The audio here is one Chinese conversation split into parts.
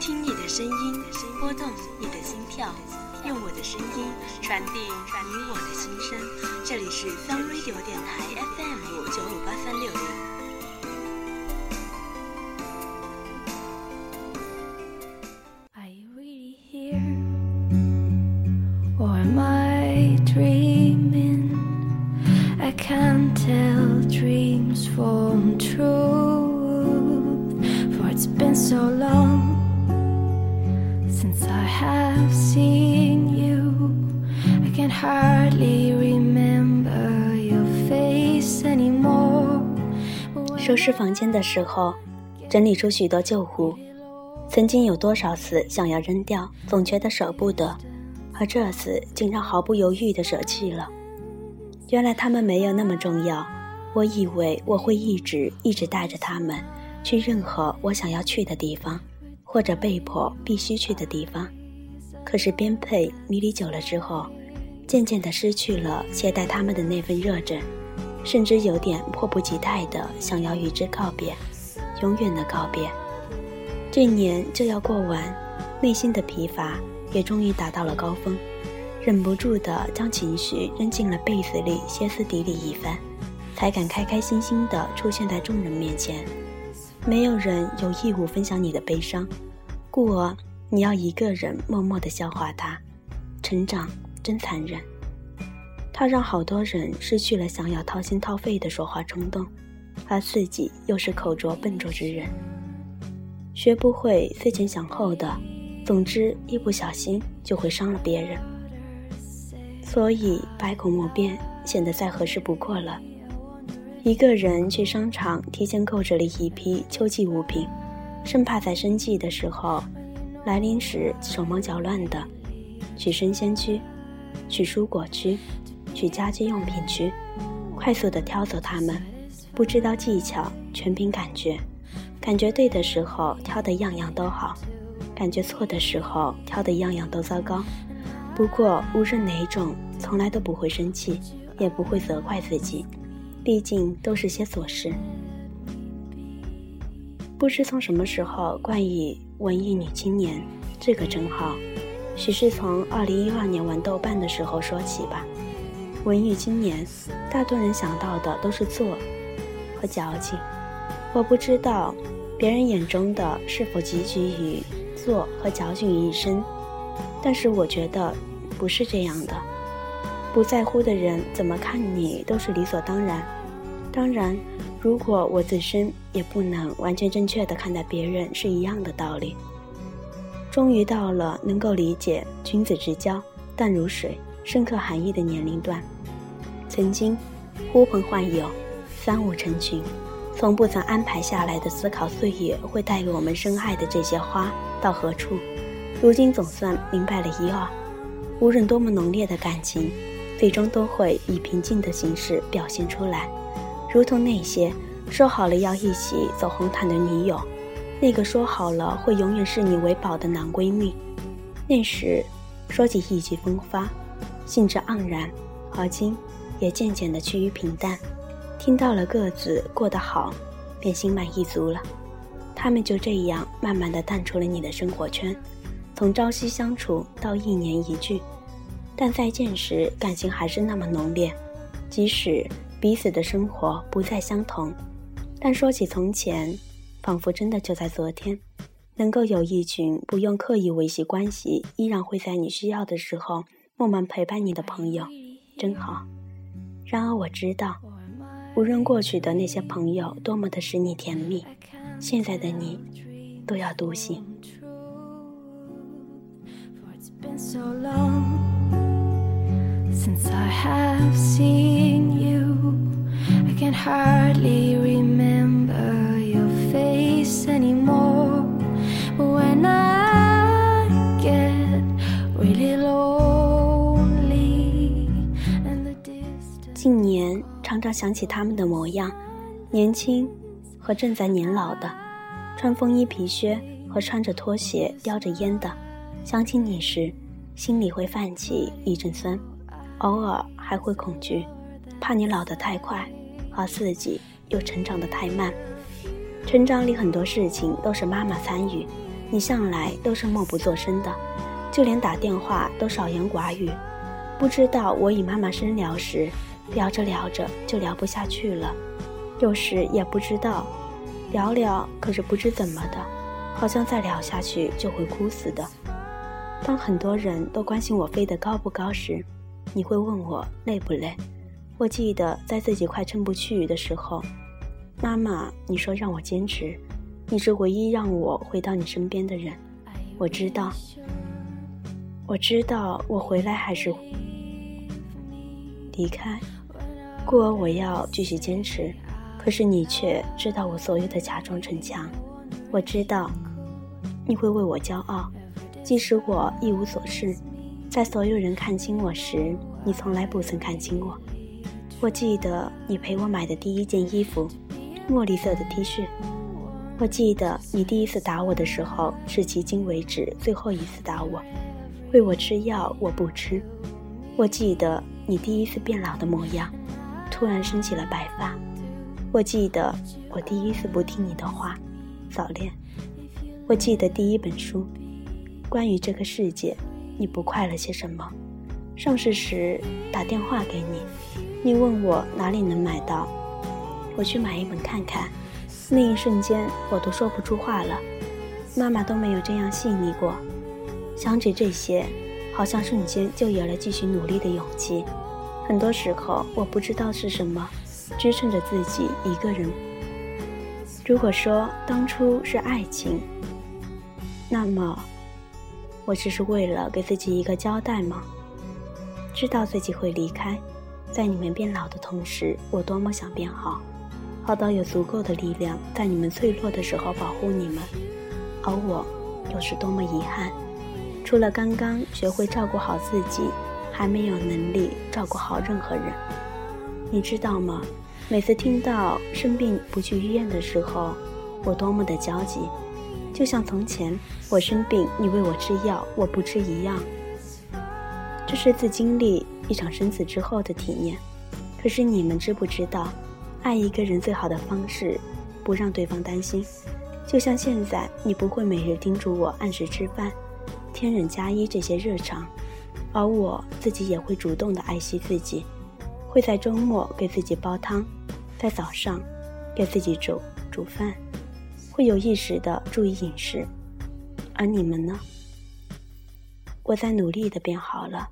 听你的声音，拨动你的心跳，用我的声音传递你我的心声。这里是 Sun Radio 电台 FM 九五八三六零。Hardly remember your face anymore 收拾房间的时候，整理出许多旧物。曾经有多少次想要扔掉，总觉得舍不得，而这次竟然毫不犹豫地舍弃了。原来他们没有那么重要。我以为我会一直一直带着他们，去任何我想要去的地方，或者被迫必须去的地方。可是编配迷离久了之后，渐渐地失去了接待他们的那份热忱。甚至有点迫不及待的想要与之告别，永远的告别。这年就要过完，内心的疲乏也终于达到了高峰，忍不住的将情绪扔进了被子里，歇斯底里一番，才敢开开心心的出现在众人面前。没有人有义务分享你的悲伤，故而你要一个人默默的消化它。成长真残忍。他让好多人失去了想要掏心掏肺的说话冲动，而自己又是口拙笨拙之人，学不会思前想后的，总之一不小心就会伤了别人。所以百口莫辩显得再合适不过了。一个人去商场，提前购置了一批秋季物品，生怕在生计的时候来临时手忙脚乱的去生鲜区，去蔬果区。去家居用品区，快速的挑走它们，不知道技巧，全凭感觉。感觉对的时候挑的样样都好，感觉错的时候挑的样样都糟糕。不过无论哪种，从来都不会生气，也不会责怪自己，毕竟都是些琐事。不知从什么时候冠以文艺女青年这个称号，许是从二零一二年玩豆瓣的时候说起吧。文艺青年，大多人想到的都是做和矫情。我不知道别人眼中的是否集聚于做和矫情于一身，但是我觉得不是这样的。不在乎的人怎么看你都是理所当然。当然，如果我自身也不能完全正确的看待别人，是一样的道理。终于到了能够理解君子之交淡如水。深刻含义的年龄段，曾经呼朋唤友，三五成群，从不曾安排下来的思考岁月会带给我们深爱的这些花到何处？如今总算明白了一二。无论多么浓烈的感情，最终都会以平静的形式表现出来，如同那些说好了要一起走红毯的女友，那个说好了会永远视你为宝的男闺蜜，那时说起意气风发。兴致盎然，而今也渐渐的趋于平淡。听到了各自过得好，便心满意足了。他们就这样慢慢的淡出了你的生活圈，从朝夕相处到一年一聚，但再见时感情还是那么浓烈。即使彼此的生活不再相同，但说起从前，仿佛真的就在昨天。能够有一群不用刻意维系关系，依然会在你需要的时候。默默陪伴你的朋友，真好。然而我知道，无论过去的那些朋友多么的使你甜蜜，现在的你都要独行。常常想起他们的模样，年轻和正在年老的，穿风衣皮靴和穿着拖鞋叼着烟的。想起你时，心里会泛起一阵酸，偶尔还会恐惧，怕你老得太快，而自己又成长得太慢。成长里很多事情都是妈妈参与，你向来都是默不作声的，就连打电话都少言寡语。不知道我与妈妈深聊时，聊着聊着就聊不下去了，有时也不知道，聊聊可是不知怎么的，好像再聊下去就会哭似的。当很多人都关心我飞得高不高时，你会问我累不累？我记得在自己快撑不去的时候，妈妈，你说让我坚持。你是唯一让我回到你身边的人，我知道，我知道我回来还是离开，故而我要继续坚持。可是你却知道我所有的假装逞强，我知道你会为我骄傲，即使我一无所事，在所有人看清我时，你从来不曾看清我。我记得你陪我买的第一件衣服，墨绿色的 T 恤。我记得你第一次打我的时候，是迄今为止最后一次打我，喂我吃药我不吃。我记得你第一次变老的模样，突然升起了白发。我记得我第一次不听你的话，早恋。我记得第一本书，关于这个世界，你不快乐些什么？上市时打电话给你，你问我哪里能买到，我去买一本看看。那一瞬间，我都说不出话了。妈妈都没有这样细腻过。想起这些，好像瞬间就有了继续努力的勇气。很多时候，我不知道是什么支撑着自己一个人。如果说当初是爱情，那么我只是为了给自己一个交代吗？知道自己会离开，在你们变老的同时，我多么想变好。好到有足够的力量，在你们脆弱的时候保护你们，而我又是多么遗憾，除了刚刚学会照顾好自己，还没有能力照顾好任何人。你知道吗？每次听到生病不去医院的时候，我多么的焦急，就像从前我生病你喂我吃药，我不吃一样。这是自经历一场生死之后的体验。可是你们知不知道？爱一个人最好的方式，不让对方担心。就像现在，你不会每日叮嘱我按时吃饭、天人加衣这些日常，而我自己也会主动的爱惜自己，会在周末给自己煲汤，在早上给自己煮煮饭，会有意识的注意饮食。而你们呢？我在努力的变好了。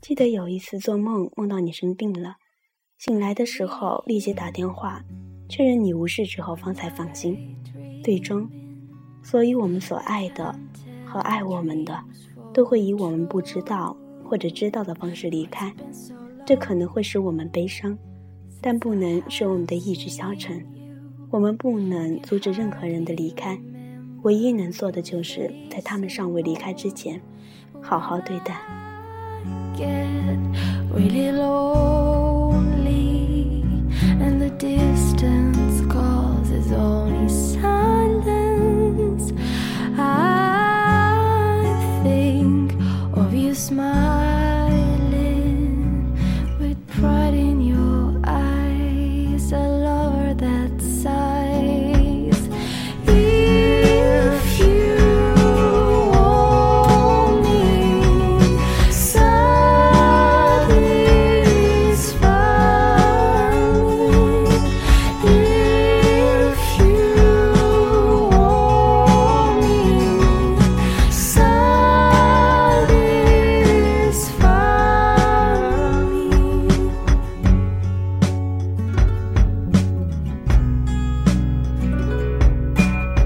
记得有一次做梦，梦到你生病了。醒来的时候，立即打电话确认你无事之后，方才放心。最终，所以我们所爱的和爱我们的，都会以我们不知道或者知道的方式离开。这可能会使我们悲伤，但不能使我们的意志消沉。我们不能阻止任何人的离开，唯一能做的就是在他们尚未离开之前，好好对待。